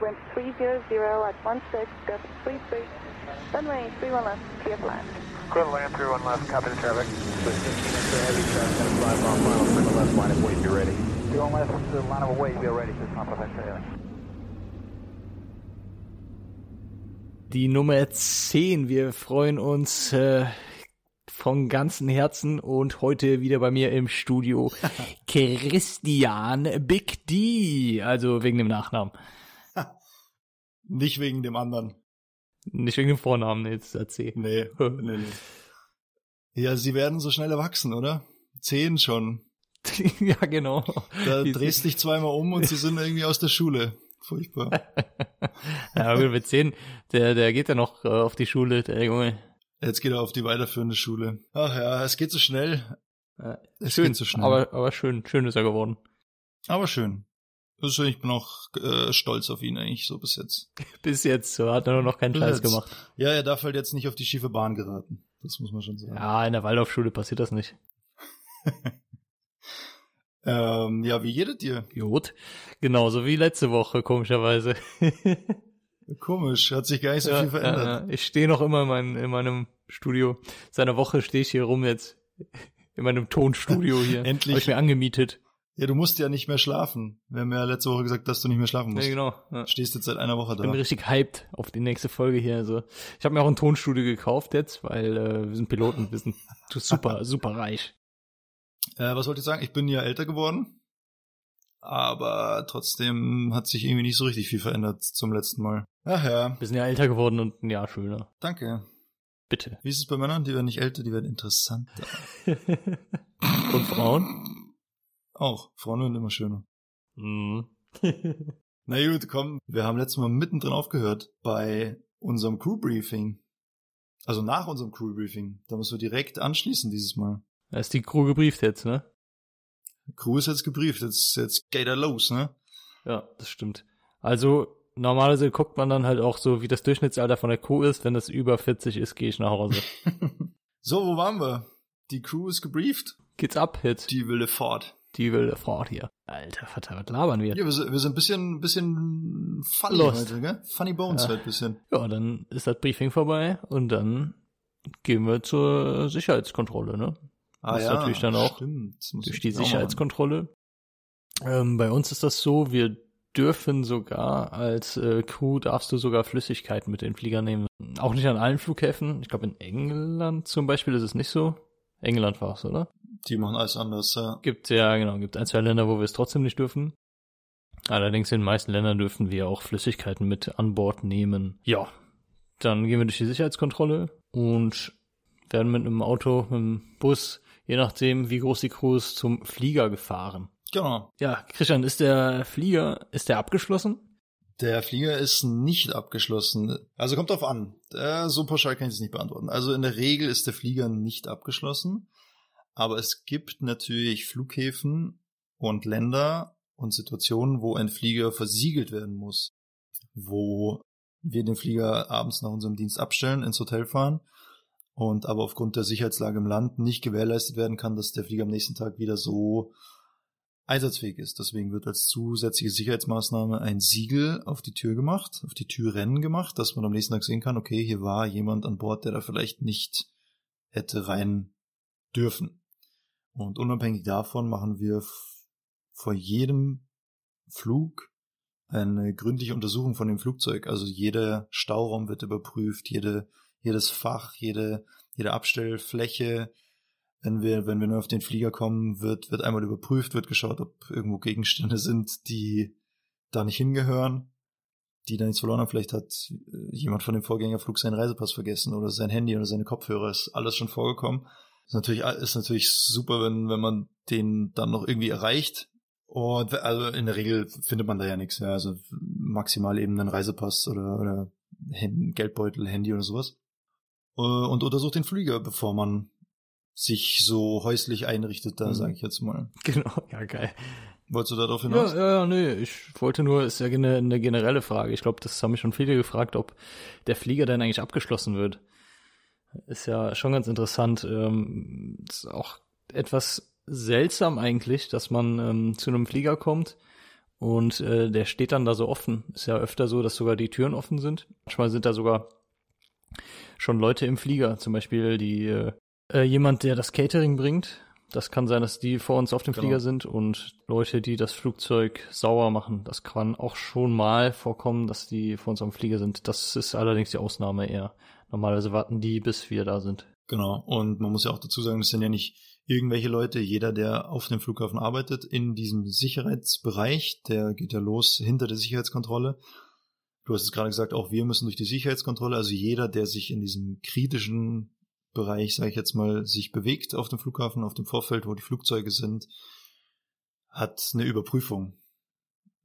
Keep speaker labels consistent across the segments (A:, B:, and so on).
A: wind 300 at 16, gust 33, runway 31 left, clear for land.
B: Clear to land, 31 left, copy the traffic. With 15 inch of heavy traffic, gonna fly final, clear to left, line of weight, be ready. 31 left, uh, line of weight, be ready, just not perfect,
C: Die Nummer 10. Wir freuen uns äh, von ganzem Herzen und heute wieder bei mir im Studio Christian Big D. Also wegen dem Nachnamen.
D: Nicht wegen dem anderen.
C: Nicht wegen dem Vornamen, jetzt erzähl.
D: Nee, nee, nee. Ja, sie werden so schnell erwachsen, oder? Zehn schon.
C: ja, genau.
D: Da
C: Die-
D: drehst dich zweimal um und sie sind irgendwie aus der Schule. Furchtbar.
C: Ja, aber mit 10, der, der geht ja noch äh, auf die Schule, der Junge.
D: Jetzt geht er auf die weiterführende Schule. Ach ja, es geht so schnell. Es
C: schön,
D: geht so schnell.
C: aber, aber schön, schön ist er geworden.
D: Aber schön. Also ich bin auch äh, stolz auf ihn eigentlich so bis jetzt.
C: Bis jetzt so hat er nur noch keinen
D: Bis
C: Scheiß
D: jetzt.
C: gemacht.
D: Ja, er darf halt jetzt nicht auf die schiefe Bahn geraten. Das muss man schon sagen.
C: Ja, in der Waldorfschule passiert das nicht.
D: Ähm, ja, wie jedet ihr?
C: Gut. Genauso wie letzte Woche, komischerweise.
D: Komisch, hat sich gar nicht so viel verändert.
C: Ja, ja. Ich stehe noch immer in, mein, in meinem Studio. Seit einer Woche stehe ich hier rum jetzt. In meinem Tonstudio hier.
D: Endlich.
C: Habe ich mir angemietet.
D: Ja, du musst ja nicht mehr schlafen. Wir haben ja letzte Woche gesagt, dass du nicht mehr schlafen musst.
C: Ja, genau. Ja.
D: Stehst jetzt seit einer Woche
C: Ich bin
D: da.
C: richtig hyped auf die nächste Folge hier. Also ich habe mir auch ein Tonstudio gekauft jetzt, weil äh, wir sind Piloten, wir sind super, super reich.
D: Äh, was wollte ich sagen? Ich bin ja älter geworden. Aber trotzdem hat sich irgendwie nicht so richtig viel verändert zum letzten Mal. Ach ja,
C: Wir sind ja älter geworden und ein Jahr schöner.
D: danke.
C: Bitte.
D: Wie ist es bei Männern? Die werden nicht älter, die werden interessanter.
C: und Frauen?
D: Auch. Frauen werden immer schöner.
C: Mhm.
D: Na gut, komm. Wir haben letztes Mal mittendrin aufgehört bei unserem Crew-Briefing. Also nach unserem Crew-Briefing. Da müssen wir direkt anschließen dieses Mal.
C: Da ist die Crew gebrieft jetzt, ne?
D: Crew ist jetzt gebrieft. Jetzt, jetzt geht er los, ne?
C: Ja, das stimmt. Also normalerweise guckt man dann halt auch so, wie das Durchschnittsalter von der Crew ist. Wenn das über 40 ist, gehe ich nach Hause.
D: so, wo waren wir? Die Crew ist gebrieft.
C: Geht's ab jetzt?
D: Die wilde Fahrt.
C: Die wilde Fahrt hier. Alter Vater, was labern wir?
D: Ja, wir sind, wir sind ein bisschen, bisschen funny
C: Lost.
D: heute, gell? Funny Bones
C: Ja.
D: halt ein bisschen.
C: Ja, dann ist das Briefing vorbei und dann gehen wir zur Sicherheitskontrolle, ne?
D: Ah
C: Das ist natürlich dann auch
D: stimmt.
C: Durch die. Sicherheitskontrolle. Ähm, bei uns ist das so, wir dürfen sogar als äh, Crew darfst du sogar Flüssigkeiten mit den Flieger nehmen. Auch nicht an allen Flughäfen. Ich glaube in England zum Beispiel ist es nicht so. England war es, oder?
D: Die machen alles anders, ja.
C: Gibt ja, genau, gibt ein, zwei Länder, wo wir es trotzdem nicht dürfen. Allerdings in den meisten Ländern dürfen wir auch Flüssigkeiten mit an Bord nehmen. Ja, dann gehen wir durch die Sicherheitskontrolle und werden mit einem Auto, mit einem Bus, je nachdem, wie groß die Crew ist, zum Flieger gefahren.
D: Genau.
C: Ja, Christian, ist der Flieger, ist der abgeschlossen?
D: Der Flieger ist nicht abgeschlossen. Also kommt drauf an. Äh, so pauschal kann ich es nicht beantworten. Also in der Regel ist der Flieger nicht abgeschlossen. Aber es gibt natürlich Flughäfen und Länder und Situationen, wo ein Flieger versiegelt werden muss. Wo wir den Flieger abends nach unserem Dienst abstellen, ins Hotel fahren und aber aufgrund der Sicherheitslage im Land nicht gewährleistet werden kann, dass der Flieger am nächsten Tag wieder so einsatzfähig ist. Deswegen wird als zusätzliche Sicherheitsmaßnahme ein Siegel auf die Tür gemacht, auf die Türrennen gemacht, dass man am nächsten Tag sehen kann, okay, hier war jemand an Bord, der da vielleicht nicht hätte rein dürfen. Und unabhängig davon machen wir vor jedem Flug eine gründliche Untersuchung von dem Flugzeug. Also jeder Stauraum wird überprüft, jede, jedes Fach, jede, jede Abstellfläche, wenn wir, wenn wir nur auf den Flieger kommen, wird, wird einmal überprüft, wird geschaut, ob irgendwo Gegenstände sind, die da nicht hingehören, die da nichts verloren haben. Vielleicht hat äh, jemand von dem Vorgängerflug seinen Reisepass vergessen oder sein Handy oder seine Kopfhörer. Ist alles schon vorgekommen. Ist natürlich, ist natürlich super, wenn, wenn man den dann noch irgendwie erreicht. Und also in der Regel findet man da ja nichts. Ja. Also maximal eben einen Reisepass oder, oder Geldbeutel, Handy oder sowas. Äh, Und untersucht den Flieger, bevor man sich so häuslich einrichtet, da
C: Mhm.
D: sage ich jetzt mal.
C: Genau, ja, geil.
D: Wolltest du darauf
C: Ja,
D: hinaus?
C: ja, ja, nee, ich wollte nur, ist ja gene- eine generelle Frage. Ich glaube, das haben mich schon viele gefragt, ob der Flieger denn eigentlich abgeschlossen wird. Ist ja schon ganz interessant. Ähm, ist auch etwas seltsam eigentlich, dass man ähm, zu einem Flieger kommt und äh, der steht dann da so offen. Ist ja öfter so, dass sogar die Türen offen sind. Manchmal sind da sogar schon Leute im Flieger, zum Beispiel die äh, äh, jemand, der das Catering bringt. Das kann sein, dass die vor uns auf dem
D: Genau.
C: Flieger sind und Leute, die das Flugzeug sauer machen. Das kann auch schon mal vorkommen, dass die vor uns am Flieger sind. Das ist allerdings die Ausnahme eher. Normalerweise warten die, bis wir da sind.
D: Genau. Und man muss ja auch dazu sagen, das sind ja nicht irgendwelche Leute. Jeder, der auf dem Flughafen arbeitet, in diesem Sicherheitsbereich, der geht ja los hinter der Sicherheitskontrolle. Du hast es gerade gesagt, auch wir müssen durch die Sicherheitskontrolle. Also jeder, der sich in diesem kritischen Bereich, sage ich jetzt mal, sich bewegt auf dem Flughafen, auf dem Vorfeld, wo die Flugzeuge sind, hat eine Überprüfung.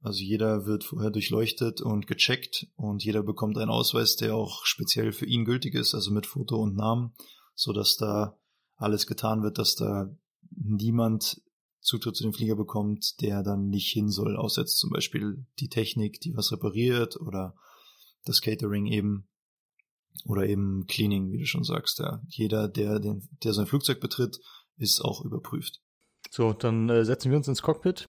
D: Also jeder wird vorher durchleuchtet und gecheckt und jeder bekommt einen Ausweis, der auch speziell für ihn gültig ist, also mit Foto und Namen, so dass da alles getan wird, dass da niemand Zutritt zu dem Flieger bekommt, der dann nicht hin soll, außer jetzt zum Beispiel die Technik, die was repariert oder das Catering eben oder eben Cleaning, wie du schon sagst. Ja. Jeder, der, den, der sein Flugzeug betritt, ist auch überprüft.
C: So, dann äh, setzen wir uns ins Cockpit.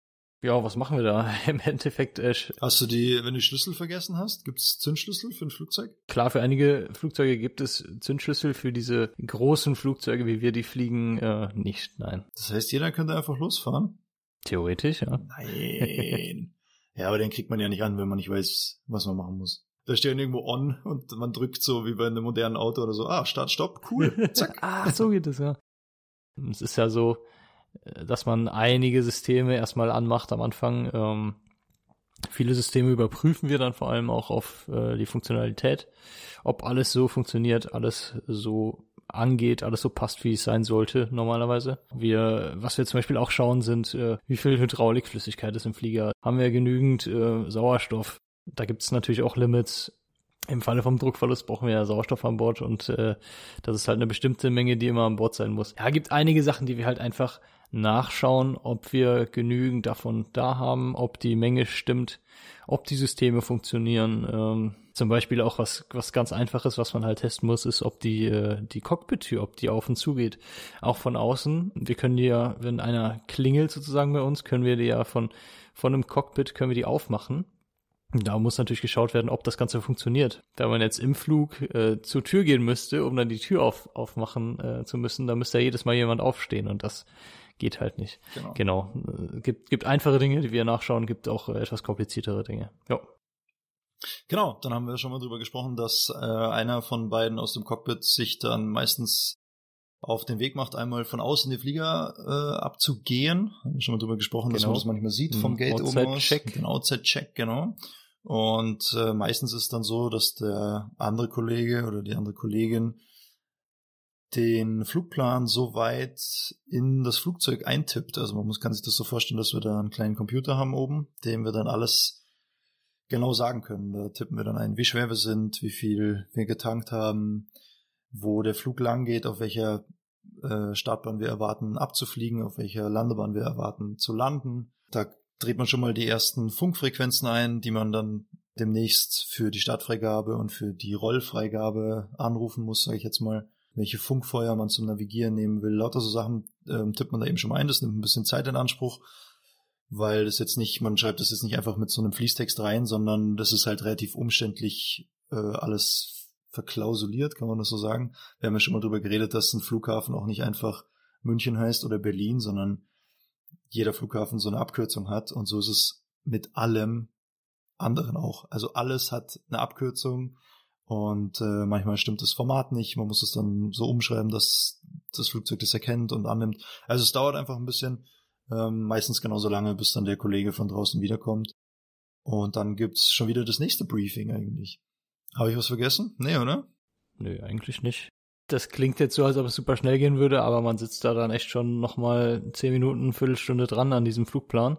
C: Ja, was machen wir da? Im Endeffekt, äh,
D: Hast du die, wenn du Schlüssel vergessen hast, gibt's Zündschlüssel für ein Flugzeug?
C: klar, für einige Flugzeuge gibt es Zündschlüssel, für diese großen Flugzeuge, wie wir die fliegen, äh, nicht. Nein.
D: Das heißt, jeder könnte einfach losfahren?
C: Theoretisch, ja.
D: Nein. ja, aber den kriegt man ja nicht an, wenn man nicht weiß, was man machen muss. Da steht irgendwo on und man drückt so wie bei einem modernen Auto oder so, ah, Start, Stopp, cool, zack.
C: Ach, so geht es, ja. Es ist ja so, äh, dass man einige Systeme erstmal anmacht am Anfang. Ähm, viele Systeme überprüfen wir dann vor allem auch auf äh, die Funktionalität, ob alles so funktioniert, alles so angeht, alles so passt, wie es sein sollte normalerweise. Wir, was wir zum Beispiel auch schauen, sind, äh, wie viel Hydraulikflüssigkeit ist im Flieger. Haben wir genügend äh, Sauerstoff? Da gibt es natürlich auch Limits. Im Falle vom Druckverlust brauchen wir ja Sauerstoff an Bord und äh, das ist halt eine bestimmte Menge, die immer an Bord sein muss. Ja, gibt einige Sachen, die wir halt einfach nachschauen, ob wir genügend davon da haben, ob die Menge stimmt, ob die Systeme funktionieren. Ähm, zum Beispiel auch was, was ganz einfaches, was man halt testen muss, ist, ob die, äh, die Cockpit-Tür, ob die auf und zu geht. Auch von außen. Wir können die ja, wenn einer klingelt sozusagen bei uns, können wir die ja von, von einem Cockpit können wir die aufmachen. Da muss natürlich geschaut werden, ob das Ganze funktioniert. Da man jetzt im Flug äh, zur Tür gehen müsste, um dann die Tür auf, aufmachen äh, zu müssen, da müsste ja jedes Mal jemand aufstehen und das geht halt nicht.
D: Genau.
C: Genau. Äh, gibt, gibt einfache Dinge, die wir nachschauen, gibt auch äh, etwas kompliziertere Dinge. Ja.
D: Genau, dann haben wir schon mal drüber gesprochen, dass äh, einer von beiden aus dem Cockpit sich dann meistens auf den Weg macht, einmal von außen den Flieger äh, abzugehen. Haben wir schon mal drüber gesprochen, dass
C: Genau.
D: man das manchmal sieht vom
C: Mhm.
D: Gate oben
C: Outside
D: aus.
C: Check.
D: Den Outside-Check, genau. Und äh, meistens ist dann so, dass der andere Kollege oder die andere Kollegin den Flugplan so weit in das Flugzeug eintippt. Also man muss, kann sich das so vorstellen, dass wir da einen kleinen Computer haben oben, dem wir dann alles genau sagen können. Da tippen wir dann ein, wie schwer wir sind, wie viel wir getankt haben, wo der Flug lang geht, auf welcher äh, Startbahn wir erwarten abzufliegen, auf welcher Landebahn wir erwarten zu landen. Da dreht man schon mal die ersten Funkfrequenzen ein, die man dann demnächst für die Startfreigabe und für die Rollfreigabe anrufen muss, sage ich jetzt mal, welche Funkfeuer man zum Navigieren nehmen will. Lauter so Sachen ähm, tippt man da eben schon mal ein. Das nimmt ein bisschen Zeit in Anspruch, weil das jetzt nicht, man schreibt das jetzt nicht einfach mit so einem Fließtext rein, sondern das ist halt relativ umständlich äh, alles verklausuliert, kann man das so sagen. Wir haben ja schon mal drüber geredet, dass ein Flughafen auch nicht einfach München heißt oder Berlin, sondern jeder Flughafen so eine Abkürzung hat und so ist es mit allem anderen auch. Also alles hat eine Abkürzung und äh, manchmal stimmt das Format nicht. Man muss es dann so umschreiben, dass das Flugzeug das erkennt und annimmt. Also es dauert einfach ein bisschen, ähm, meistens genauso lange, bis dann der Kollege von draußen wiederkommt. Und dann gibt's schon wieder das nächste Briefing eigentlich. Habe ich was vergessen? Nee, oder?
C: Nö, eigentlich nicht. Das klingt jetzt so, als ob es super schnell gehen würde, aber man sitzt da dann echt schon nochmal zehn Minuten, Viertelstunde dran an diesem Flugplan.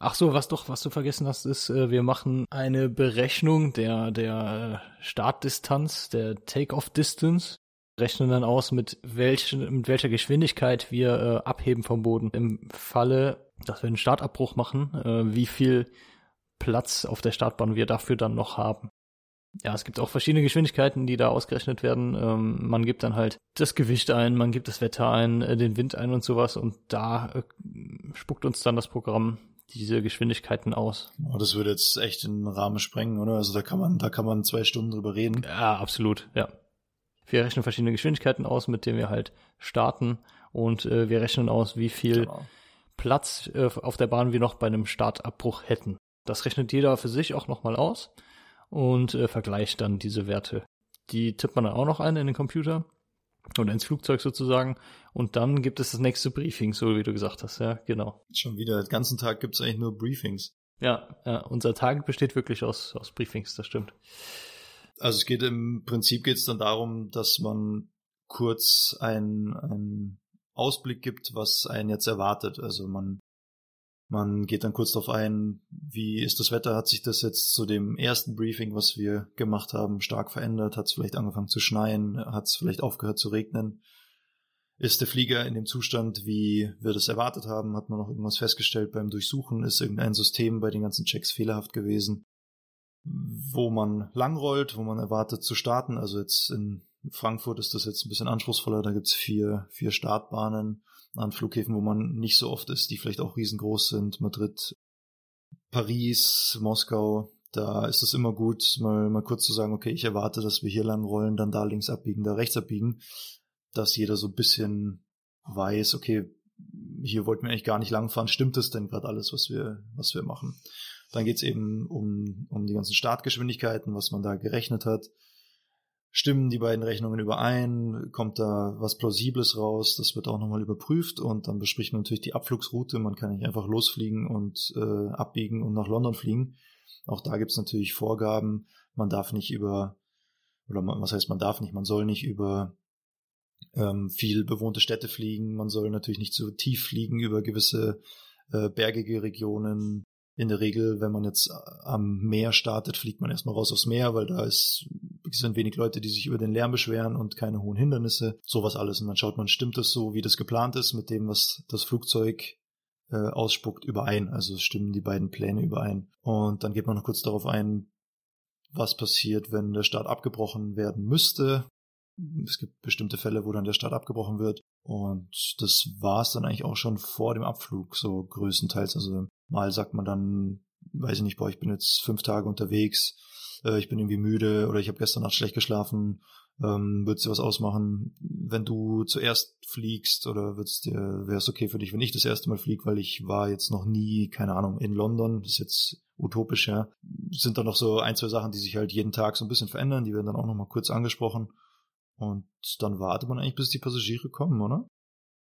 C: Ach so, was doch, was du vergessen hast, ist, äh, wir machen eine Berechnung der, der äh, Startdistanz, der Take-off-Distance, rechnen dann aus, mit, welchen, mit welcher Geschwindigkeit wir äh, abheben vom Boden. Im Falle, dass wir einen Startabbruch machen, äh, wie viel Platz auf der Startbahn wir dafür dann noch haben. Ja, es gibt auch verschiedene Geschwindigkeiten, die da ausgerechnet werden. Ähm, man gibt dann halt das Gewicht ein, man gibt das Wetter ein, äh, den Wind ein und sowas und da äh, spuckt uns dann das Programm diese Geschwindigkeiten aus.
D: Oh, das würde jetzt echt den Rahmen sprengen, oder? Also da kann man, da kann man zwei Stunden drüber reden.
C: Ja, absolut, ja. Wir rechnen verschiedene Geschwindigkeiten aus, mit denen wir halt starten und äh, wir rechnen aus, wie viel
D: Genau.
C: Platz äh, auf der Bahn wir noch bei einem Startabbruch hätten. Das rechnet jeder für sich auch nochmal aus und äh, vergleicht dann diese Werte. Die tippt man dann auch noch ein in den Computer oder ins Flugzeug sozusagen und dann gibt es das nächste Briefing, so wie du gesagt hast, ja, genau.
D: Schon wieder, den ganzen Tag gibt's eigentlich nur Briefings.
C: Ja, ja unser Tag besteht wirklich aus, aus Briefings, das stimmt.
D: Also es geht im Prinzip geht's dann darum, dass man kurz einen, einen Ausblick gibt, was einen jetzt erwartet. Also man, man geht dann kurz darauf ein, wie ist das Wetter, hat sich das jetzt zu dem ersten Briefing, was wir gemacht haben, stark verändert, hat es vielleicht angefangen zu schneien, hat es vielleicht aufgehört zu regnen. Ist der Flieger in dem Zustand, wie wir das erwartet haben? Hat man noch irgendwas festgestellt beim Durchsuchen? Ist irgendein System bei den ganzen Checks fehlerhaft gewesen? wo man langrollt, wo man erwartet zu starten. Also jetzt in Frankfurt ist das jetzt ein bisschen anspruchsvoller. Da gibt's vier, vier Startbahnen an Flughäfen, wo man nicht so oft ist, die vielleicht auch riesengroß sind. Madrid, Paris, Moskau. Da ist es immer gut, mal, mal kurz zu sagen, okay, ich erwarte, dass wir hier lang rollen, dann da links abbiegen, da rechts abbiegen, dass jeder so ein bisschen weiß, okay, hier wollten wir eigentlich gar nicht langfahren, stimmt das denn gerade alles, was wir, was wir machen? Dann geht's eben um, um die ganzen Startgeschwindigkeiten, was man da gerechnet hat. Stimmen die beiden Rechnungen überein? Kommt da was Plausibles raus? Das wird auch nochmal überprüft und dann bespricht man natürlich die Abflugsroute. Man kann nicht einfach losfliegen und äh, abbiegen und nach London fliegen. Auch da gibt's natürlich Vorgaben. Man darf nicht über, oder man, was heißt man darf nicht, man soll nicht über ähm, viel bewohnte Städte fliegen. Man soll natürlich nicht zu tief fliegen über gewisse äh, bergige Regionen in der Regel, wenn man jetzt am Meer startet, fliegt man erstmal raus aufs Meer, weil da ist, sind wenig Leute, die sich über den Lärm beschweren und keine hohen Hindernisse, sowas alles. Und dann schaut man, stimmt das so, wie das geplant ist, mit dem, was das Flugzeug äh, ausspuckt, überein. Also stimmen die beiden Pläne überein. Und dann geht man noch kurz darauf ein, was passiert, wenn der Start abgebrochen werden müsste. Es gibt bestimmte Fälle, wo dann der Start abgebrochen wird. Und das war es dann eigentlich auch schon vor dem Abflug, so größtenteils. Also mal sagt man dann, weiß ich nicht, boah, ich bin jetzt fünf Tage unterwegs, äh, ich bin irgendwie müde oder ich habe gestern Nacht schlecht geschlafen. Ähm, würdest dir was ausmachen, wenn du zuerst fliegst oder würdest dir, wäre es okay für dich, wenn ich das erste Mal fliege, weil ich war jetzt noch nie, keine Ahnung, in London, das ist jetzt utopisch, ja. Sind dann noch so ein, zwei Sachen, die sich halt jeden Tag so ein bisschen verändern, die werden dann auch nochmal kurz angesprochen. Und dann wartet man eigentlich, bis die Passagiere kommen, oder?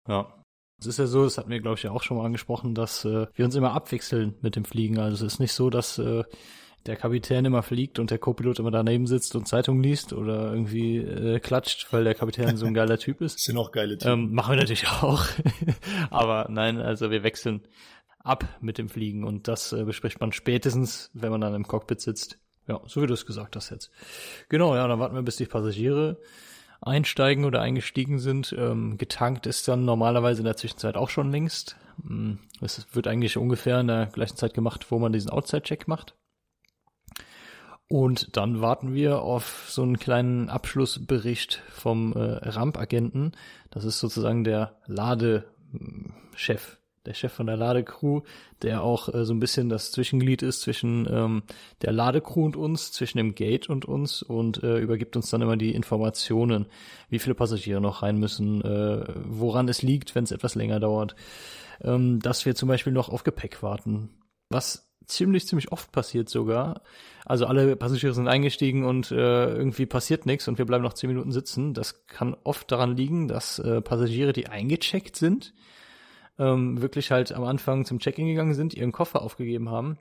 C: Ja. Es ist ja so, das hatten wir, glaube ich, ja auch schon mal angesprochen, dass äh, wir uns immer abwechseln mit dem Fliegen. Also es ist nicht so, dass äh, der Kapitän immer fliegt und der Co-Pilot immer daneben sitzt und Zeitung liest oder irgendwie äh, klatscht, weil der Kapitän so ein geiler Typ ist.
D: Das sind auch geile Typen.
C: Ähm, machen wir natürlich auch. Aber nein, also wir wechseln ab mit dem Fliegen und das äh, bespricht man spätestens, wenn man dann im Cockpit sitzt. Ja, so wie du es gesagt hast jetzt. Genau, ja, dann warten wir, bis die Passagiere einsteigen oder eingestiegen sind. Ähm, getankt ist dann normalerweise in der Zwischenzeit auch schon längst. Es wird eigentlich ungefähr in der gleichen Zeit gemacht, wo man diesen Outside-Check macht. Und dann warten wir auf so einen kleinen Abschlussbericht vom äh, Ramp-Agenten. Das ist sozusagen der Ladechef, der Chef von der Ladecrew, der auch äh, so ein bisschen das Zwischenglied ist zwischen ähm, der Ladecrew und uns, zwischen dem Gate und uns und äh, übergibt uns dann immer die Informationen, wie viele Passagiere noch rein müssen, äh, woran es liegt, wenn es etwas länger dauert, ähm, dass wir zum Beispiel noch auf Gepäck warten. Was ziemlich, ziemlich oft passiert sogar. Also alle Passagiere sind eingestiegen und äh, irgendwie passiert nichts und wir bleiben noch zehn Minuten sitzen. Das kann oft daran liegen, dass äh, Passagiere, die eingecheckt sind, ähm, wirklich halt am Anfang zum Check-in gegangen sind, ihren Koffer aufgegeben haben,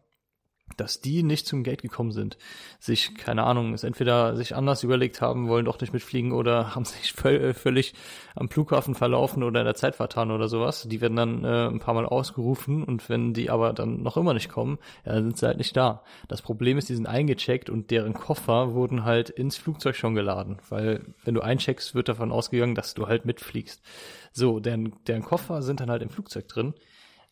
C: dass die nicht zum Gate gekommen sind. Sich, keine Ahnung, es entweder sich anders überlegt haben, wollen doch nicht mitfliegen oder haben sich völ völlig am Flughafen verlaufen oder in der Zeit vertan oder sowas. Die werden dann äh, ein paar Mal ausgerufen und wenn die aber dann noch immer nicht kommen, ja, dann sind sie halt nicht da. Das Problem ist, die sind eingecheckt und deren Koffer wurden halt ins Flugzeug schon geladen, weil wenn du eincheckst, wird davon ausgegangen, dass du halt mitfliegst. So, deren, deren Koffer sind dann halt im Flugzeug drin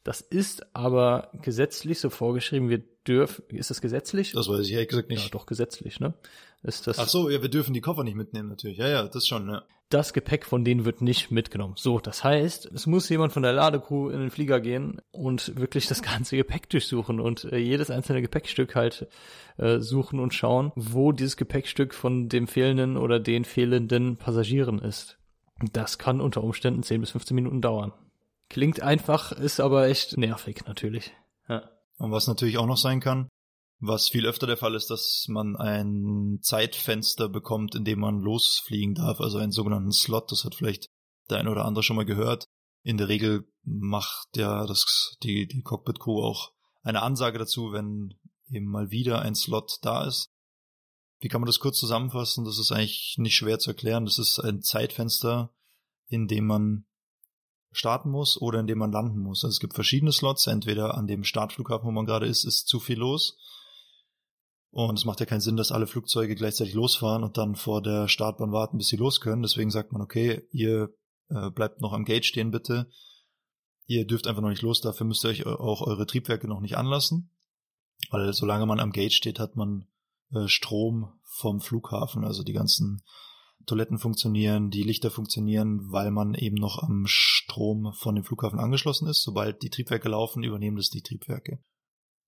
C: Das ist aber gesetzlich so vorgeschrieben. Wir dürfen, ist das gesetzlich?
D: Das weiß ich ehrlich gesagt nicht.
C: Ja, doch gesetzlich, ne? Ist das
D: Ach so, ja, wir dürfen die Koffer nicht mitnehmen natürlich. Ja, ja, das schon, ja.
C: das Gepäck von denen wird nicht mitgenommen. So, das heißt, es muss jemand von der Ladecrew in den Flieger gehen und wirklich das ganze Gepäck durchsuchen und äh, jedes einzelne Gepäckstück halt äh, suchen und schauen, wo dieses Gepäckstück von dem fehlenden oder den fehlenden Passagieren ist. Das kann unter Umständen 10 bis 15 Minuten dauern. Klingt einfach, ist aber echt nervig natürlich. Ja.
D: Und was natürlich auch noch sein kann, was viel öfter der Fall ist, dass man ein Zeitfenster bekommt, in dem man losfliegen darf, also einen sogenannten Slot, das hat vielleicht der ein oder andere schon mal gehört. In der Regel macht ja das, die, die Cockpit-Crew auch eine Ansage dazu, wenn eben mal wieder ein Slot da ist. Wie kann man das kurz zusammenfassen? Das ist eigentlich nicht schwer zu erklären. Das ist ein Zeitfenster, in dem man starten muss oder in dem man landen muss. Also es gibt verschiedene Slots. Entweder an dem Startflughafen, wo man gerade ist, ist zu viel los. Und es macht ja keinen Sinn, dass alle Flugzeuge gleichzeitig losfahren und dann vor der Startbahn warten, bis sie los können. Deswegen sagt man, okay, ihr äh, bleibt noch am Gate stehen, bitte. Ihr dürft einfach noch nicht los, dafür müsst ihr euch auch eure Triebwerke noch nicht anlassen. Weil solange man am Gate steht, hat man äh, Strom vom Flughafen, also die ganzen Toiletten funktionieren, die Lichter funktionieren, weil man eben noch am Strom von dem Flughafen angeschlossen ist. Sobald die Triebwerke laufen, übernehmen das die Triebwerke.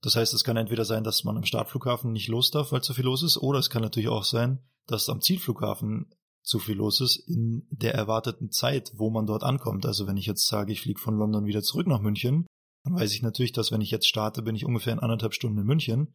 D: Das heißt, es kann entweder sein, dass man am Startflughafen nicht los darf, weil zu viel los ist, oder es kann natürlich auch sein, dass am Zielflughafen zu viel los ist in der erwarteten Zeit, wo man dort ankommt. Also wenn ich jetzt sage, ich fliege von London wieder zurück nach München, dann weiß ich natürlich, dass wenn ich jetzt starte, bin ich ungefähr in anderthalb Stunden in München.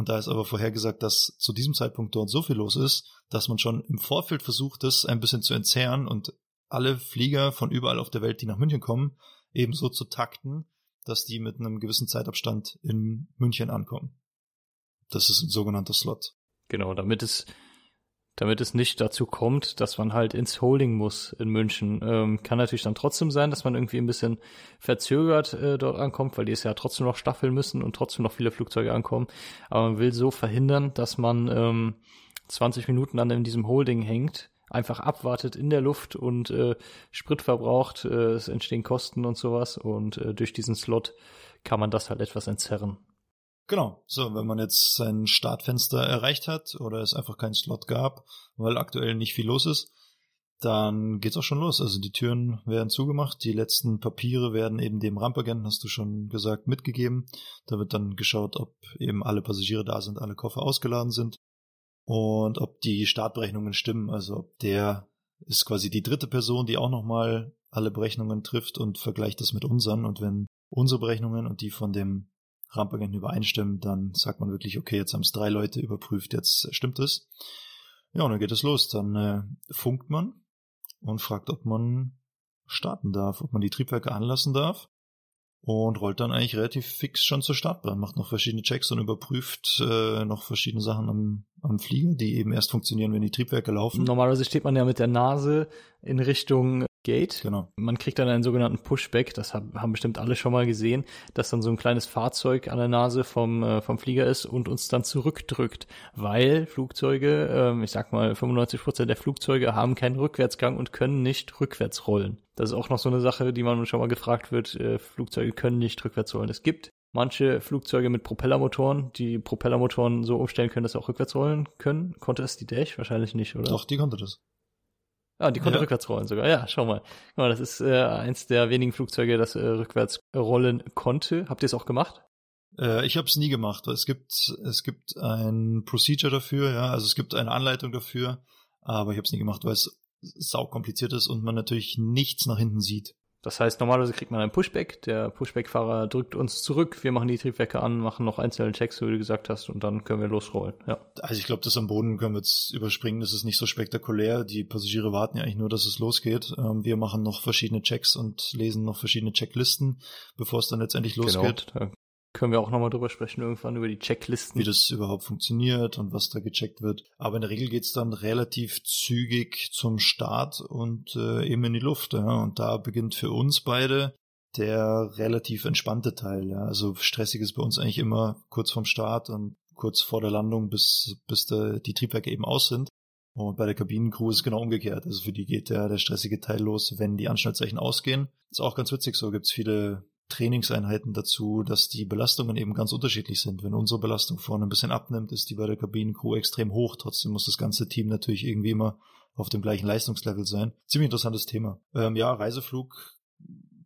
D: Und da ist aber vorhergesagt, dass zu diesem Zeitpunkt dort so viel los ist, dass man schon im Vorfeld versucht, das ein bisschen zu entzerren und alle Flieger von überall auf der Welt, die nach München kommen, ebenso zu takten, dass die mit einem gewissen Zeitabstand in München ankommen. Das ist ein sogenannter Slot.
C: Genau, damit es damit es nicht dazu kommt, dass man halt ins Holding muss in München. Ähm, kann natürlich dann trotzdem sein, dass man irgendwie ein bisschen verzögert äh, dort ankommt, weil die es ja trotzdem noch staffeln müssen und trotzdem noch viele Flugzeuge ankommen. Aber man will so verhindern, dass man ähm, 20 Minuten dann in diesem Holding hängt, einfach abwartet in der Luft und äh, Sprit verbraucht, äh, es entstehen Kosten und sowas und äh, durch diesen Slot kann man das halt etwas entzerren.
D: Genau. So, wenn man jetzt sein Startfenster erreicht hat oder es einfach keinen Slot gab, weil aktuell nicht viel los ist, dann geht's auch schon los. Also die Türen werden zugemacht, die letzten Papiere werden eben dem Rampagenten, hast du schon gesagt, mitgegeben. Da wird dann geschaut, ob eben alle Passagiere da sind, alle Koffer ausgeladen sind und ob die Startberechnungen stimmen. Also ob der ist quasi die dritte Person, die auch nochmal alle Berechnungen trifft und vergleicht das mit unseren. Und wenn unsere Berechnungen und die von dem Rampagenten übereinstimmen, dann sagt man wirklich, okay, jetzt haben es drei Leute überprüft, jetzt stimmt es. Ja, und dann geht es los. Dann äh, funkt man und fragt, ob man starten darf, ob man die Triebwerke anlassen darf und rollt dann eigentlich relativ fix schon zur Startbahn, macht noch verschiedene Checks und überprüft äh, noch verschiedene Sachen am, am Flieger, die eben erst funktionieren, wenn die Triebwerke laufen.
C: Normalerweise steht man ja mit der Nase in Richtung Gate.
D: Genau.
C: Man kriegt dann einen sogenannten Pushback, das haben bestimmt alle schon mal gesehen, dass dann so ein kleines Fahrzeug an der Nase vom, äh, vom Flieger ist und uns dann zurückdrückt, weil Flugzeuge, äh, ich sag mal 95 Prozent der Flugzeuge haben keinen Rückwärtsgang und können nicht rückwärts rollen. Das ist auch noch so eine Sache, die man schon mal gefragt wird, äh, Flugzeuge können nicht rückwärts rollen. Es gibt manche Flugzeuge mit Propellermotoren, die Propellermotoren so umstellen können, dass sie auch rückwärts rollen können. Konnte es die Dash? Wahrscheinlich nicht, oder?
D: Doch, die konnte das.
C: Ah, die konnte
D: Ja.
C: rückwärts rollen sogar. Ja, schau mal. Guck mal, das ist äh, eins der wenigen Flugzeuge, das äh, rückwärts rollen konnte. Habt ihr es auch gemacht?
D: Äh, ich habe es nie gemacht. Es gibt es gibt ein Procedure dafür, ja, also es gibt eine Anleitung dafür, aber ich habe es nie gemacht, weil es sau kompliziert ist und man natürlich nichts nach hinten sieht.
C: Das heißt, normalerweise kriegt man einen Pushback. Der Pushback-Fahrer drückt uns zurück. Wir machen die Triebwerke an, machen noch einzelne Checks, wie du gesagt hast, und dann können wir losrollen. Ja.
D: Also ich glaube, das am Boden können wir jetzt überspringen. Das ist nicht so spektakulär. Die Passagiere warten ja eigentlich nur, dass es losgeht. Ähm, wir machen noch verschiedene Checks und lesen noch verschiedene Checklisten, bevor es dann letztendlich losgeht.
C: Genau. Können wir auch nochmal drüber sprechen, irgendwann über die Checklisten.
D: wie das überhaupt funktioniert und was da gecheckt wird. Aber in der Regel geht's dann relativ zügig zum Start und äh, eben in die Luft. Ja. Und da beginnt für uns beide der relativ entspannte Teil. Ja. Also stressig ist bei uns eigentlich immer kurz vorm Start und kurz vor der Landung, bis, bis der, die Triebwerke eben aus sind. Und bei der Kabinencrew ist es genau umgekehrt. Also für die geht der, der stressige Teil los, wenn die Anschnallzeichen ausgehen. Ist auch ganz witzig, so gibt's viele Trainingseinheiten dazu, dass die Belastungen eben ganz unterschiedlich sind. Wenn unsere Belastung vorne ein bisschen abnimmt, ist die bei der Kabinencrew extrem hoch. Trotzdem muss das ganze Team natürlich irgendwie immer auf dem gleichen Leistungslevel sein. Ziemlich interessantes Thema. Ähm, ja, Reiseflug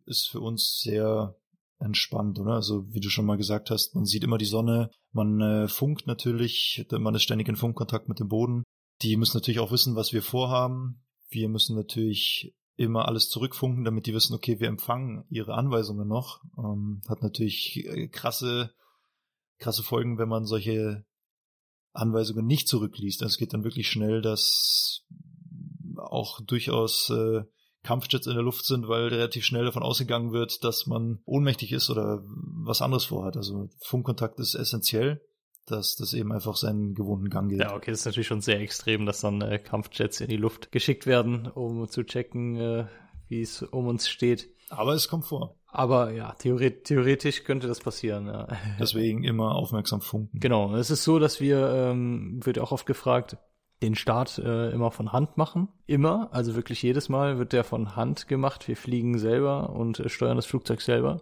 D: ist für uns sehr entspannt, oder? Also wie du schon mal gesagt hast, man sieht immer die Sonne, man äh, funkt natürlich, man ist ständig in Funkkontakt mit dem Boden. Die müssen natürlich auch wissen, was wir vorhaben. Wir müssen natürlich immer alles zurückfunken, damit die wissen, okay, wir empfangen ihre Anweisungen noch. Ähm, hat natürlich äh, krasse, krasse Folgen, wenn man solche Anweisungen nicht zurückliest. Es geht dann wirklich schnell, dass auch durchaus äh, Kampfjets in der Luft sind, weil relativ schnell davon ausgegangen wird, dass man ohnmächtig ist oder was anderes vorhat. Also Funkkontakt ist essentiell, dass das eben einfach seinen gewohnten Gang geht.
C: Ja, okay, das ist natürlich schon sehr extrem, dass dann äh, Kampfjets in die Luft geschickt werden, um zu checken, äh, wie es um uns steht.
D: Aber es kommt vor.
C: Aber ja, theoret theoretisch könnte das passieren. Ja.
D: Deswegen immer aufmerksam funken.
C: Genau, es ist so, dass wir, ähm, wird auch oft gefragt, den Start äh, immer von Hand machen. Immer, also wirklich jedes Mal wird der von Hand gemacht. Wir fliegen selber und äh, steuern das Flugzeug selber.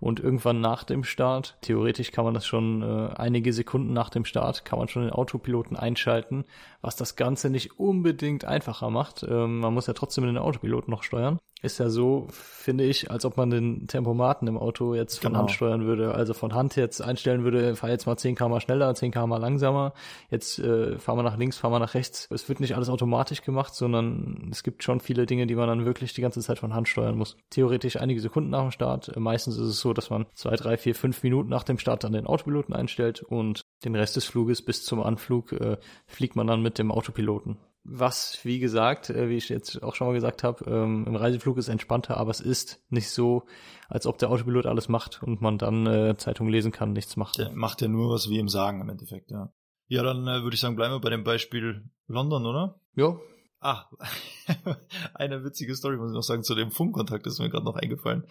C: Und irgendwann nach dem Start, theoretisch kann man das schon äh, einige Sekunden nach dem Start, kann man schon den Autopiloten einschalten, was das Ganze nicht unbedingt einfacher macht. Ähm, man muss ja trotzdem den Autopiloten noch steuern ist ja so, finde ich, als ob man den Tempomaten im Auto jetzt von genau. Hand steuern würde. Also von Hand jetzt einstellen würde, fahr jetzt mal 10 km schneller, 10 km langsamer, jetzt äh, fahren wir nach links, fahren wir nach rechts. Es wird nicht alles automatisch gemacht, sondern es gibt schon viele Dinge, die man dann wirklich die ganze Zeit von Hand steuern muss. Theoretisch einige Sekunden nach dem Start. Meistens ist es so, dass man zwei, drei, vier, fünf Minuten nach dem Start dann den Autopiloten einstellt und den Rest des Fluges bis zum Anflug äh, fliegt man dann mit dem Autopiloten was, wie gesagt, äh, wie ich jetzt auch schon mal gesagt habe, ähm, im Reiseflug ist entspannter, aber es ist nicht so, als ob der Autopilot alles macht und man dann äh, Zeitung lesen kann, nichts macht.
D: Der macht ja nur, was wir ihm sagen im Endeffekt, ja. Ja, dann äh, würde ich sagen, bleiben wir bei dem Beispiel London, oder?
C: Ja.
D: Ah, eine witzige Story muss ich noch sagen zu dem Funkkontakt, ist mir gerade noch eingefallen.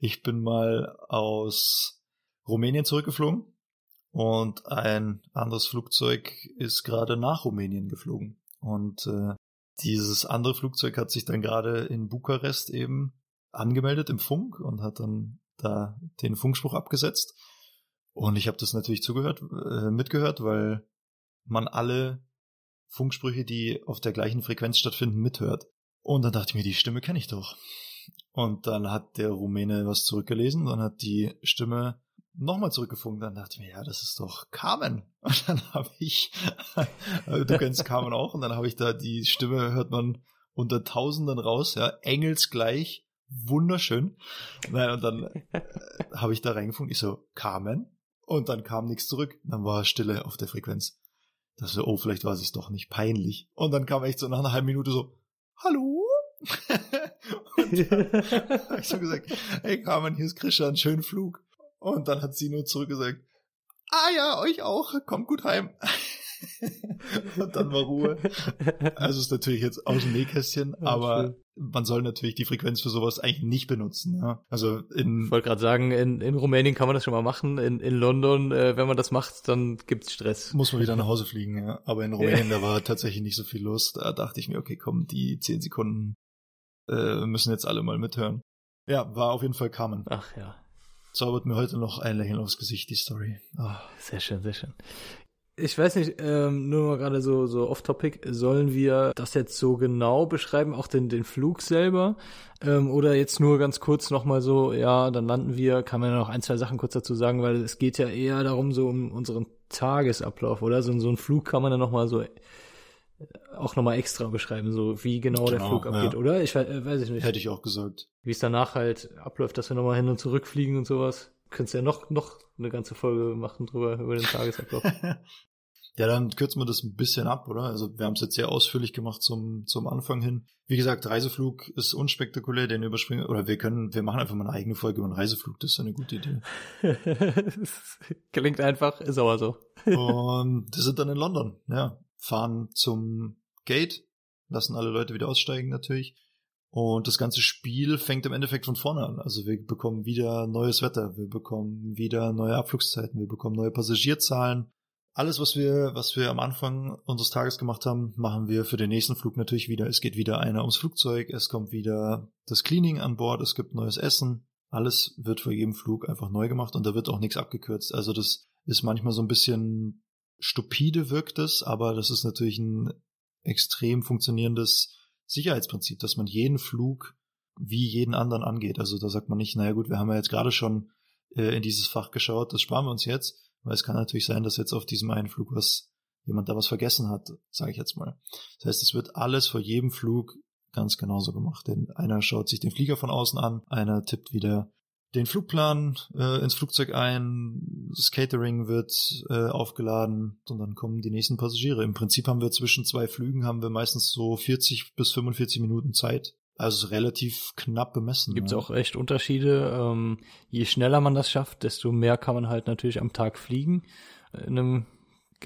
D: Ich bin mal aus Rumänien zurückgeflogen und ein anderes Flugzeug ist gerade nach Rumänien geflogen. Und äh, dieses andere Flugzeug hat sich dann gerade in Bukarest eben angemeldet im Funk und hat dann da den Funkspruch abgesetzt. Und ich habe das natürlich zugehört, äh, mitgehört, weil man alle Funksprüche, die auf der gleichen Frequenz stattfinden, mithört. Und dann dachte ich mir, die Stimme kenne ich doch. Und dann hat der Rumäne was zurückgelesen, dann hat die Stimme nochmal zurückgefunkt. Dann dachte ich mir, ja, das ist doch Carmen. Und dann habe ich, du kennst Carmen auch, und dann habe ich da die Stimme, hört man unter Tausenden raus, ja, engelsgleich, wunderschön. Naja, und dann äh, habe ich da reingefunkt, ich so, Carmen? Und dann kam nichts zurück. Dann war Stille auf der Frequenz. Das so, oh, vielleicht war es doch nicht peinlich. Und dann kam echt so nach einer halben Minute so, hallo? und dann habe ich so gesagt, hey Carmen, hier ist Christian, schönen Flug. Und dann hat sie nur zurückgesagt, ah ja, euch auch, kommt gut heim. und dann war Ruhe. Also ist natürlich jetzt aus dem Nähkästchen, ja, aber schön. man soll natürlich die Frequenz für sowas eigentlich nicht benutzen. Ja? Also in
C: ich wollte gerade sagen, in, in Rumänien kann man das schon mal machen. In, in London, äh, wenn man das macht, dann gibt's Stress.
D: Muss man wieder nach Hause fliegen, ja. Aber in Rumänien, ja. da war tatsächlich nicht so viel los. Da dachte ich mir, okay, komm, die zehn Sekunden äh, müssen jetzt alle mal mithören. Ja, war auf jeden Fall Carmen.
C: Ach ja
D: zaubert mir heute noch ein Lächeln aufs Gesicht, die Story.
C: Oh. Sehr schön, sehr schön. Ich weiß nicht, ähm, nur mal gerade so, so off-topic, sollen wir das jetzt so genau beschreiben, auch den, den Flug selber? Ähm, oder jetzt nur ganz kurz nochmal so, ja, dann landen wir, kann man ja noch ein, zwei Sachen kurz dazu sagen, weil es geht ja eher darum, so um unseren Tagesablauf, oder? So, so ein Flug kann man ja nochmal so auch nochmal extra beschreiben, so wie genau, genau der Flug abgeht, ja. oder? Ich weiß, äh, weiß ich nicht.
D: Hätte ich auch gesagt.
C: Wie es danach halt abläuft, dass wir nochmal hin und zurück fliegen und sowas. Könntest ja noch, noch eine ganze Folge machen drüber, über den Tagesablauf.
D: ja, dann kürzen wir das ein bisschen ab, oder? Also wir haben es jetzt sehr ausführlich gemacht zum, zum Anfang hin. Wie gesagt, Reiseflug ist unspektakulär, den überspringen, oder wir können, wir machen einfach mal eine eigene Folge über einen Reiseflug, das ist eine gute Idee.
C: Klingt einfach, ist aber so.
D: und wir sind dann in London, ja fahren zum Gate, lassen alle Leute wieder aussteigen natürlich. Und das ganze Spiel fängt im Endeffekt von vorne an. Also wir bekommen wieder neues Wetter, wir bekommen wieder neue Abflugszeiten, wir bekommen neue Passagierzahlen. Alles, was wir, was wir am Anfang unseres Tages gemacht haben, machen wir für den nächsten Flug natürlich wieder. Es geht wieder einer ums Flugzeug, es kommt wieder das Cleaning an Bord, es gibt neues Essen, Alles wird vor jedem Flug einfach neu gemacht und da wird auch nichts abgekürzt. Also das ist manchmal so ein bisschen stupide wirkt es, aber das ist natürlich ein extrem funktionierendes Sicherheitsprinzip, dass man jeden Flug wie jeden anderen angeht. Also da sagt man nicht, naja gut, wir haben ja jetzt gerade schon äh, in dieses Fach geschaut, das sparen wir uns jetzt, weil es kann natürlich sein, dass jetzt auf diesem einen Flug was jemand da was vergessen hat, sage ich jetzt mal. Das heißt, es wird alles vor jedem Flug ganz genauso gemacht. Denn einer schaut sich den Flieger von außen an, einer tippt wieder den Flugplan äh, ins Flugzeug ein, das Catering wird äh, aufgeladen und dann kommen die nächsten Passagiere. Im Prinzip haben wir zwischen zwei Flügen haben wir meistens so 40 bis 45 Minuten Zeit. Also relativ knapp bemessen.
C: Gibt es ja. auch echt Unterschiede. Ähm, je schneller man das schafft, desto mehr kann man halt natürlich am Tag fliegen. In einem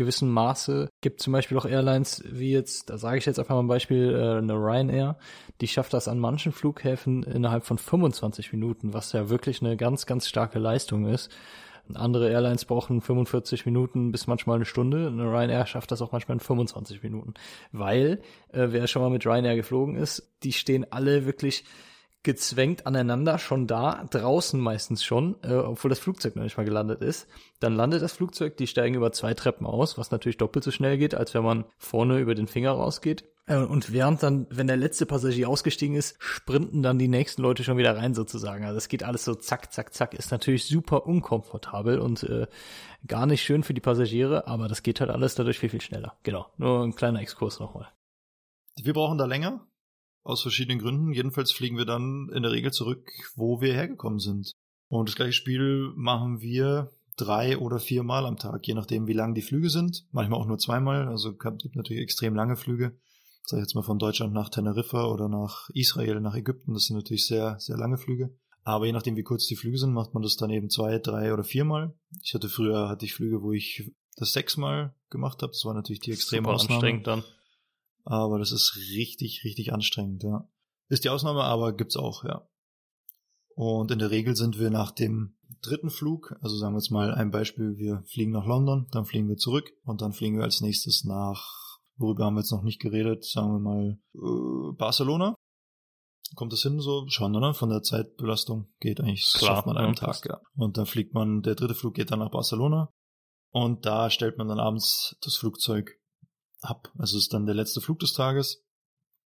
C: gewissen Maße. Gibt zum Beispiel auch Airlines wie jetzt, da sage ich jetzt einfach mal ein Beispiel, äh, eine Ryanair, die schafft das an manchen Flughäfen innerhalb von 25 Minuten, was ja wirklich eine ganz, ganz starke Leistung ist. Andere Airlines brauchen 45 Minuten bis manchmal eine Stunde. Eine Ryanair schafft das auch manchmal in 25 Minuten. Weil, äh, wer schon mal mit Ryanair geflogen ist, die stehen alle wirklich gezwängt aneinander, schon da, draußen meistens schon, äh, obwohl das Flugzeug noch nicht mal gelandet ist. Dann landet das Flugzeug, die steigen über zwei Treppen aus, was natürlich doppelt so schnell geht, als wenn man vorne über den Finger rausgeht. Äh, und während dann, wenn der letzte Passagier ausgestiegen ist, sprinten dann die nächsten Leute schon wieder rein sozusagen. Also es geht alles so zack, zack, zack. Ist natürlich super unkomfortabel und äh, gar nicht schön für die Passagiere, aber das geht halt alles dadurch viel, viel schneller. Genau, nur ein kleiner Exkurs nochmal.
D: Wir brauchen da länger, aus verschiedenen Gründen. Jedenfalls fliegen wir dann in der Regel zurück, wo wir hergekommen sind. Und das gleiche Spiel machen wir drei oder vier Mal am Tag, je nachdem, wie lang die Flüge sind. Manchmal auch nur zweimal. Also gibt natürlich extrem lange Flüge. Sag ich jetzt mal von Deutschland nach Teneriffa oder nach Israel, nach Ägypten. Das sind natürlich sehr, sehr lange Flüge. Aber je nachdem, wie kurz die Flüge sind, macht man das dann eben zwei, drei oder viermal. Ich hatte früher hatte ich Flüge, wo ich das sechsmal gemacht habe. Das war natürlich die extreme
C: Super
D: Ausnahme.
C: anstrengend dann.
D: Aber das ist richtig, richtig anstrengend, ja. Ist die Ausnahme, aber gibt's auch, ja. Und in der Regel sind wir nach dem dritten Flug, also sagen wir jetzt mal ein Beispiel, wir fliegen nach London, dann fliegen wir zurück und dann fliegen wir als nächstes nach, worüber haben wir jetzt noch nicht geredet, sagen wir mal äh, Barcelona. Kommt das hin so? Schon, oder? Von der Zeitbelastung geht eigentlich, das
C: Klar,
D: schafft man
C: ja,
D: Tag, ja. Und dann fliegt man, der dritte Flug geht dann nach Barcelona und da stellt man dann abends das Flugzeug ab. Also es ist dann der letzte Flug des Tages.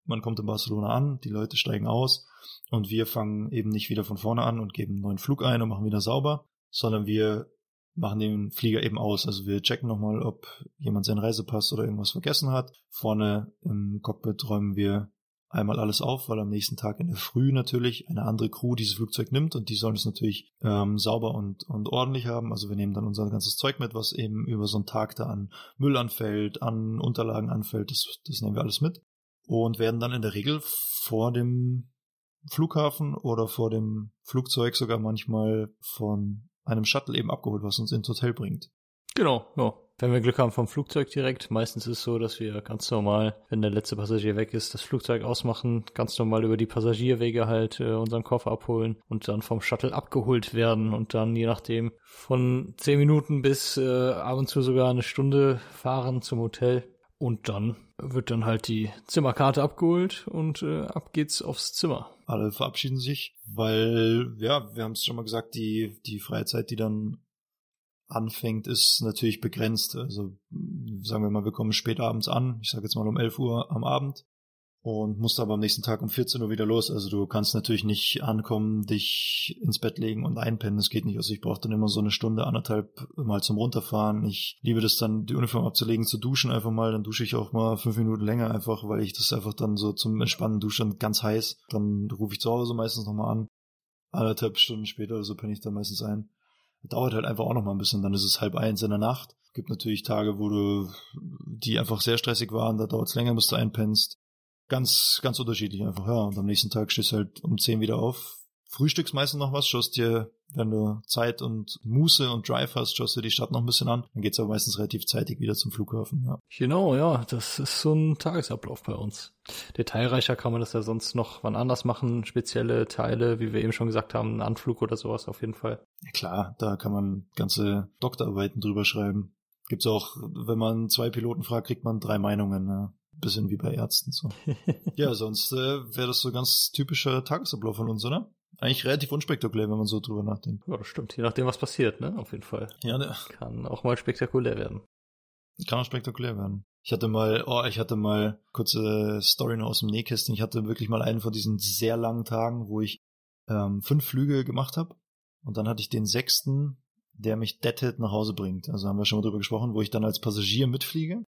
D: Man kommt in Barcelona an, die Leute steigen aus und wir fangen eben nicht wieder von vorne an und geben einen neuen Flug ein und machen wieder sauber, sondern wir machen den Flieger eben aus. Also wir checken nochmal, ob jemand seinen Reisepass oder irgendwas vergessen hat. Vorne im Cockpit räumen wir einmal alles auf, weil am nächsten Tag in der Früh natürlich eine andere Crew dieses Flugzeug nimmt und die sollen es natürlich ähm, sauber und, und ordentlich haben. Also wir nehmen dann unser ganzes Zeug mit, was eben über so einen Tag da an Müll anfällt, an Unterlagen anfällt, das, das nehmen wir alles mit und werden dann in der Regel vor dem Flughafen oder vor dem Flugzeug sogar manchmal von einem Shuttle eben abgeholt, was uns ins Hotel bringt.
C: Genau, ja. Wenn wir Glück haben vom Flugzeug direkt, meistens ist es so, dass wir ganz normal, wenn der letzte Passagier weg ist, das Flugzeug ausmachen, ganz normal über die Passagierwege halt äh, unseren Koffer abholen und dann vom Shuttle abgeholt werden und dann je nachdem von zehn Minuten bis äh, ab und zu sogar eine Stunde fahren zum Hotel. Und dann wird dann halt die Zimmerkarte abgeholt und äh, ab geht's aufs Zimmer.
D: Alle verabschieden sich, weil, ja, wir haben es schon mal gesagt, die, die Freizeit, die dann anfängt, ist natürlich begrenzt. Also sagen wir mal, wir kommen spät abends an, ich sage jetzt mal um 11 Uhr am Abend und musst aber am nächsten Tag um 14 Uhr wieder los. Also du kannst natürlich nicht ankommen, dich ins Bett legen und einpennen. Das geht nicht. Also ich brauche dann immer so eine Stunde, anderthalb mal zum Runterfahren. Ich liebe das dann, die Uniform abzulegen, zu duschen einfach mal. Dann dusche ich auch mal fünf Minuten länger einfach, weil ich das einfach dann so zum Entspannen dusche und ganz heiß. Dann rufe ich zu Hause meistens nochmal an. Anderthalb Stunden später oder so penne ich dann meistens ein dauert halt einfach auch noch mal ein bisschen. Dann ist es halb eins in der Nacht. Gibt natürlich Tage, wo du, die einfach sehr stressig waren, da dauert es länger, bis du einpennst. Ganz, ganz unterschiedlich einfach, ja. Und am nächsten Tag stehst du halt um zehn wieder auf, frühstückst meistens noch was, schaust dir, wenn du Zeit und Muße und Drive hast, schaust dir die Stadt noch ein bisschen an. Dann geht's aber meistens relativ zeitig wieder zum Flughafen. Ja.
C: Genau, ja, das ist so ein Tagesablauf bei uns. Detailreicher kann man das ja sonst noch wann anders machen, spezielle Teile, wie wir eben schon gesagt haben, einen Anflug oder sowas auf jeden Fall.
D: Ja klar, da kann man ganze Doktorarbeiten drüber schreiben. Gibt's auch, wenn man zwei Piloten fragt, kriegt man drei Meinungen. Ne? Bisschen wie bei Ärzten so. ja, sonst äh, wäre das so ganz typischer Tagesablauf von uns, oder? Eigentlich relativ unspektakulär, wenn man so drüber nachdenkt.
C: Ja, das stimmt. Je nachdem, was passiert, ne? Auf jeden Fall.
D: Ja, ne,
C: Kann auch mal spektakulär werden.
D: kann auch spektakulär werden. Ich hatte mal, oh, ich hatte mal kurze Story noch aus dem Nähkästchen. Ich hatte wirklich mal einen von diesen sehr langen Tagen, wo ich ähm, fünf Flüge gemacht habe. Und dann hatte ich den sechsten, der mich deadhead nach Hause bringt. Also haben wir schon mal drüber gesprochen, wo ich dann als Passagier mitfliege.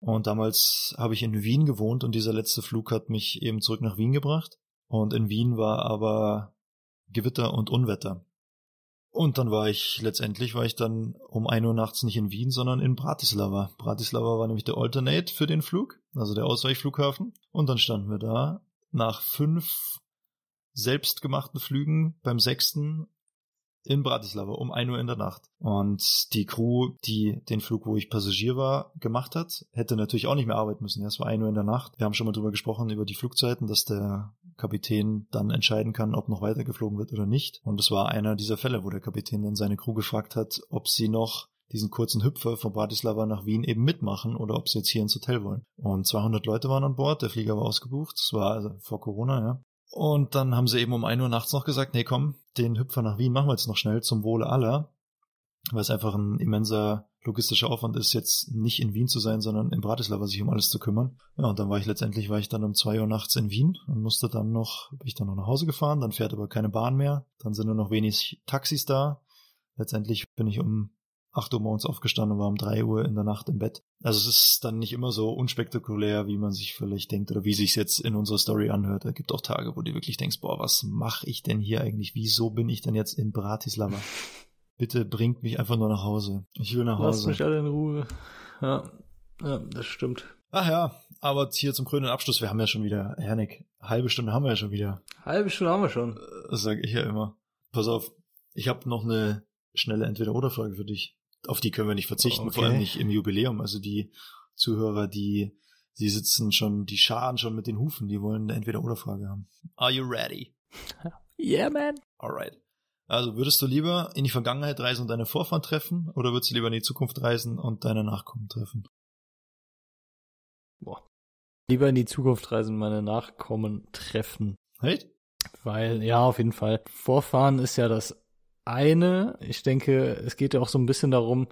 D: Und damals habe ich in Wien gewohnt und dieser letzte Flug hat mich eben zurück nach Wien gebracht. Und in Wien war aber Gewitter und Unwetter. Und dann war ich, letztendlich war ich dann um 1 Uhr nachts nicht in Wien, sondern in Bratislava. Bratislava war nämlich der Alternate für den Flug, also der Ausweichflughafen. Und dann standen wir da nach fünf selbstgemachten Flügen beim sechsten in Bratislava um 1 Uhr in der Nacht. Und die Crew, die den Flug, wo ich Passagier war, gemacht hat, hätte natürlich auch nicht mehr arbeiten müssen. Ja, Es war 1 Uhr in der Nacht. Wir haben schon mal drüber gesprochen, über die Flugzeiten, dass der Kapitän dann entscheiden kann, ob noch weiter geflogen wird oder nicht. Und es war einer dieser Fälle, wo der Kapitän dann seine Crew gefragt hat, ob sie noch diesen kurzen Hüpfer von Bratislava nach Wien eben mitmachen oder ob sie jetzt hier ins Hotel wollen. Und 200 Leute waren an Bord, der Flieger war ausgebucht, das war also vor Corona, ja. Und dann haben sie eben um 1 Uhr nachts noch gesagt, nee komm, den Hüpfer nach Wien machen wir jetzt noch schnell zum Wohle aller, weil es einfach ein immenser logistischer Aufwand ist, jetzt nicht in Wien zu sein, sondern in Bratislava sich um alles zu kümmern. Ja, und dann war ich letztendlich, war ich dann um 2 Uhr nachts in Wien und musste dann noch, bin ich dann noch nach Hause gefahren, dann fährt aber keine Bahn mehr, dann sind nur noch wenig Taxis da. Letztendlich bin ich um 8 Uhr morgens aufgestanden und war um 3 Uhr in der Nacht im Bett. Also es ist dann nicht immer so unspektakulär, wie man sich vielleicht denkt oder wie sich jetzt in unserer Story anhört. Es gibt auch Tage, wo du wirklich denkst, boah, was mache ich denn hier eigentlich? Wieso bin ich denn jetzt in Bratislava? Bitte bringt mich einfach nur nach Hause. Ich will nach
C: Lass
D: Hause.
C: mich alle in Ruhe. Ja, ja das stimmt.
D: Ach ja, aber hier zum krönenden Abschluss, wir haben ja schon wieder, Hernik, halbe Stunde haben wir ja schon wieder.
C: Halbe Stunde haben wir schon.
D: Das sage ich ja immer. Pass auf, ich habe noch eine schnelle Entweder-Oder-Frage für dich. Auf die können wir nicht verzichten,
C: Okay.
D: vor allem nicht im Jubiläum. Also die Zuhörer, die, die sitzen schon, die scharen schon mit den Hufen, die wollen eine Entweder-Oder-Frage haben. Are you ready?
C: Yeah, man.
D: Alright. Also würdest du lieber in die Vergangenheit reisen und deine Vorfahren treffen oder würdest du lieber in die Zukunft reisen und deine Nachkommen treffen?
C: Boah. Lieber in die Zukunft reisen, meine Nachkommen treffen.
D: Hey?
C: Weil, ja, auf jeden Fall. Vorfahren ist ja das eine. Ich denke, es geht ja auch so ein bisschen darum,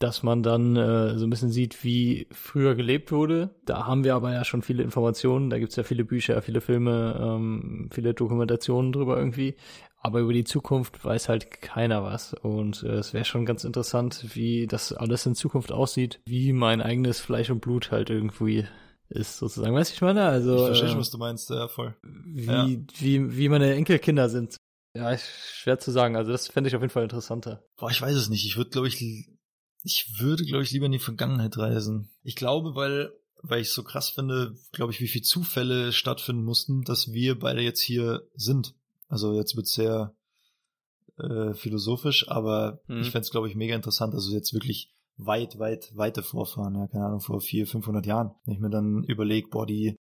C: dass man dann äh, so ein bisschen sieht, wie früher gelebt wurde. Da haben wir aber ja schon viele Informationen. Da gibt's ja viele Bücher, viele Filme, ähm, viele Dokumentationen drüber irgendwie. Aber über die Zukunft weiß halt keiner was. Und äh, es wäre schon ganz interessant, wie das alles in Zukunft aussieht, wie mein eigenes Fleisch und Blut halt irgendwie ist, sozusagen. Weißt du, ich meine? Also,
D: Ich verstehe
C: äh,
D: schon, was du meinst, ja, voll.
C: wie,
D: Ja.
C: wie, wie meine Enkelkinder sind. Ja, schwer zu sagen. Also das fände ich auf jeden Fall interessanter.
D: Boah, ich weiß es nicht. Ich würde, glaube ich, ich würde, glaube ich, lieber in die Vergangenheit reisen. Ich glaube, weil, weil ich so krass finde, glaube ich, wie viele Zufälle stattfinden mussten, dass wir beide jetzt hier sind. Also jetzt wird sehr äh, philosophisch, aber
C: Mhm.
D: ich fände es, glaube ich, mega interessant. Also jetzt wirklich weit, weit, weite Vorfahren, ja, keine Ahnung, vor vier, 500 Jahren. Wenn ich mir dann überlege, boah, die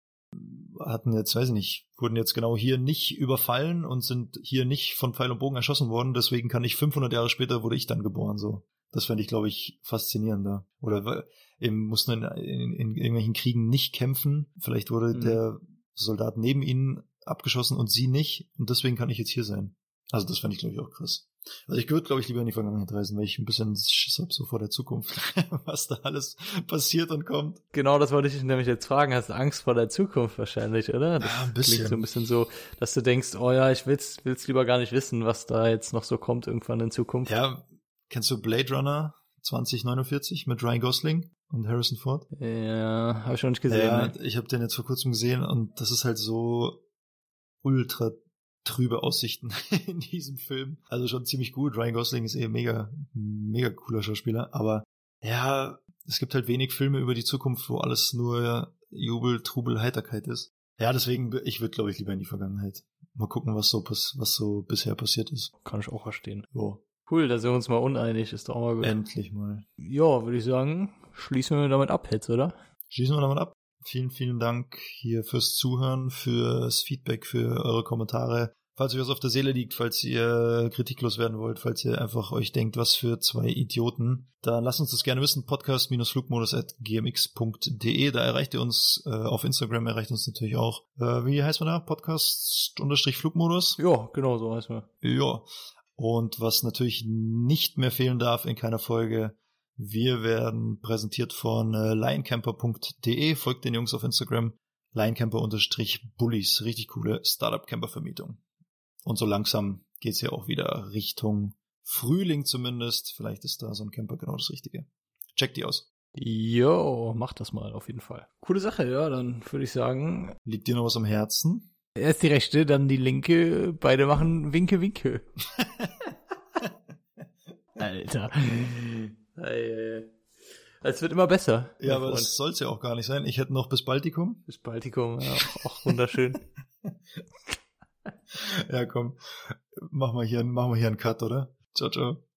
D: hatten jetzt, weiß ich nicht, wurden jetzt genau hier nicht überfallen und sind hier nicht von Pfeil und Bogen erschossen worden, deswegen kann ich 500 Jahre später wurde ich dann geboren, so. Das fände ich, glaube ich, faszinierender. Oder eben mussten in, in, in irgendwelchen Kriegen nicht kämpfen. Vielleicht wurde
C: Mhm.
D: der Soldat neben ihnen abgeschossen und sie nicht und deswegen kann ich jetzt hier sein. Also das fände ich, glaube ich, auch krass. Also ich würde, glaube ich, lieber in die Vergangenheit reisen, weil ich ein bisschen Schiss hab so vor der Zukunft, was da alles passiert und kommt.
C: Genau, das wollte ich dich nämlich jetzt fragen. Hast du Angst vor der Zukunft wahrscheinlich, oder? Das
D: Ja, ein
C: klingt so
D: bisschen.
C: ein bisschen so, dass du denkst, oh ja, ich will's, will's lieber gar nicht wissen, was da jetzt noch so kommt irgendwann in Zukunft.
D: Ja, kennst du Blade Runner 2049 mit Ryan Gosling und Harrison Ford?
C: Ja, habe ich noch nicht gesehen.
D: ja,
C: ne?
D: ich habe den jetzt vor kurzem gesehen und das ist halt so ultra trübe Aussichten in diesem Film. Also schon ziemlich gut. Ryan Gosling ist eh mega, mega cooler Schauspieler, aber ja, es gibt halt wenig Filme über die Zukunft, wo alles nur Jubel, Trubel, Heiterkeit ist. Ja, deswegen, ich würde, glaube ich, lieber in die Vergangenheit. Mal gucken, was so, was so bisher passiert ist.
C: Kann ich auch verstehen.
D: Jo,
C: Cool, da sind wir uns mal uneinig, ist doch auch mal gut.
D: endlich mal.
C: Ja, würde ich sagen, schließen wir damit ab jetzt, oder?
D: Schließen wir damit ab. Vielen, vielen Dank hier fürs Zuhören, fürs Feedback, für eure Kommentare. falls euch was auf der Seele liegt, falls ihr kritiklos werden wollt, falls ihr einfach euch denkt, was für zwei Idioten, dann lasst uns das gerne wissen. Podcast-flugmodus.gmx.de, da erreicht ihr uns, äh, auf Instagram erreicht uns natürlich auch. Äh, wie heißt man da? Podcast-Flugmodus?
C: Ja, genau so heißt man.
D: Ja. Und was natürlich nicht mehr fehlen darf in keiner Folge, wir werden präsentiert von äh, lioncamper.de. Folgt den Jungs auf Instagram. Lioncamper-Bullies. Richtig coole Startup-Camper-Vermietung. Und so langsam geht's ja auch wieder Richtung Frühling zumindest. Vielleicht ist da so ein Camper genau das Richtige. Checkt die aus.
C: Jo, mach das mal auf jeden Fall. Coole Sache, ja, dann würde ich sagen.
D: Liegt dir noch was am Herzen?
C: Erst die rechte, dann die linke. Beide machen Winke, Winke. Alter. Es wird immer besser.
D: Ja, aber das soll's ja auch gar nicht sein. Ich hätte noch bis Baltikum.
C: Bis Baltikum, ja, auch wunderschön.
D: ja, komm. Mach mal hier, mach mal hier einen Cut, oder? Ciao, ciao.